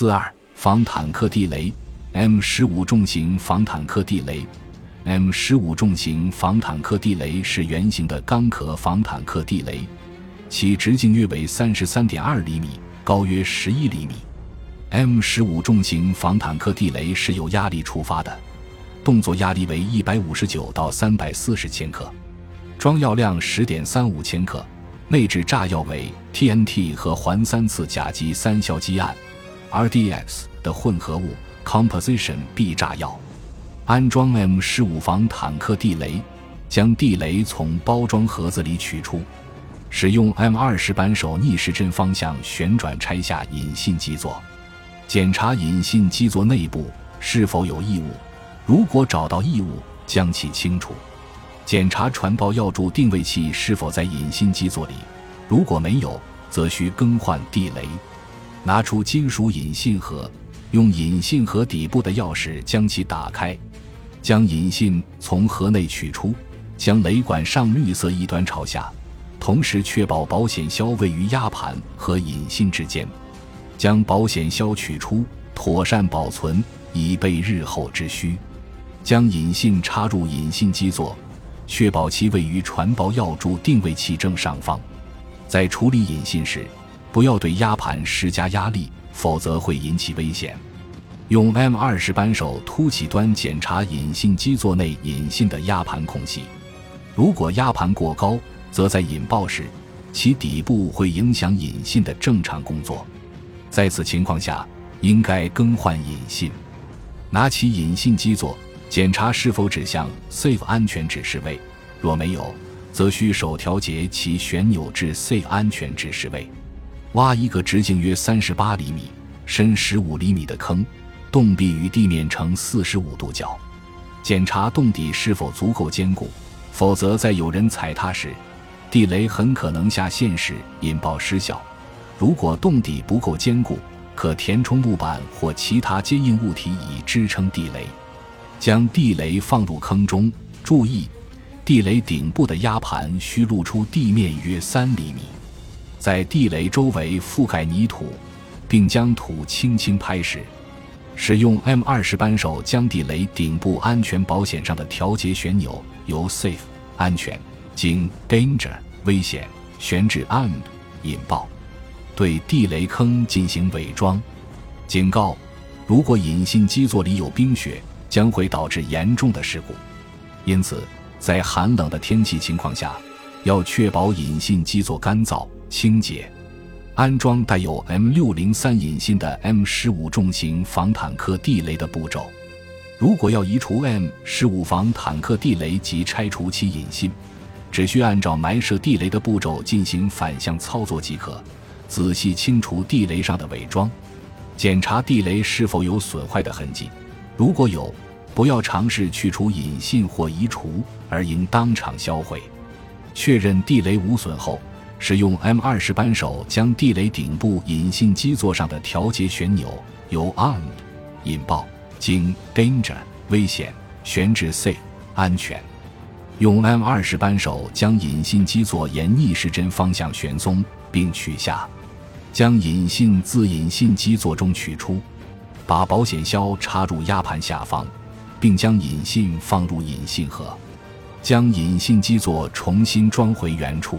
四二防坦克地雷。M 十五重型防坦克地雷。M 十五重型防坦克地雷是圆形的钢壳防坦克地雷，其直径约为三十三点二厘米，高约十一厘米。M 十五重型防坦克地雷是由压力触发的，动作压力为一百五十九到三百四十千克，装药量十点三五千克，内置炸药为 TNT 和环三次甲基三硝基胺。（RDX） 的混合物 （Composition B） 炸药。安装 M 十五防坦克地雷，将地雷从包装盒子里取出，使用 M 二十扳手逆时针方向旋转拆下引信基座。检查引信基座内部是否有异物，如果找到异物，将其清除。检查传爆药柱定位器是否在引信基座里，如果没有，则需更换地雷。拿出金属引信盒，用引信盒底部的钥匙将其打开，将引信从盒内取出，将雷管上绿色一端朝下，同时确保保险销位于压盘和引信之间。将保险销取出，妥善保存，以备日后之需。将引信插入引信基座，确保其位于传爆药柱定位器正上方。在处理引信时，不要对压盘施加压力，否则会引起危险。用 M 二十扳手凸起端检查引信基座内引信的压盘空隙。如果压盘过高，则在引爆时，其底部会影响引信的正常工作。在此情况下，应该更换引信。拿起引信基座，检查是否指向 Safe 安全指示位。若没有，则需手调节其旋钮至 Safe 安全指示位。挖一个直径约三十八厘米、深十五厘米的坑，洞壁与地面呈四十五度角。检查洞底是否足够坚固，否则在有人踩踏时，地雷很可能下陷时引爆失效。如果洞底不够坚固，可填充木板或其他坚硬物体以支撑地雷。将地雷放入坑中，注意，地雷顶部的压盘需露出地面约三厘米。在地雷周围覆盖泥土，并将土轻轻拍实。使用 M 二十扳手将地雷顶部安全保险上的调节旋钮由 Safe 安全经 Danger 危险旋至 Armed 引爆。对地雷坑进行伪装。警告：如果引信基座里有冰雪，将会导致严重的事故。因此，在寒冷的天气情况下，要确保引信基座干燥清洁。安装带有 M 六零三引信的 M 十五重型防坦克地雷的步骤：如果要移除 M 十五防坦克地雷及拆除其引信，只需按照埋设地雷的步骤进行反向操作即可。仔细清除地雷上的伪装，检查地雷是否有损坏的痕迹。如果有，不要尝试去除引信或移除，而应当场销毁。确认地雷无损后，使用 M 二十扳手将地雷顶部引信基座上的调节旋钮由 arm 引爆经 Danger 危险旋至 Safe 安全。用 M 二十扳手将引信基座沿逆时针方向旋松并取下。将引信自引信基座中取出，把保险销插入压盘下方，并将引信放入引信盒，将引信基座重新装回原处。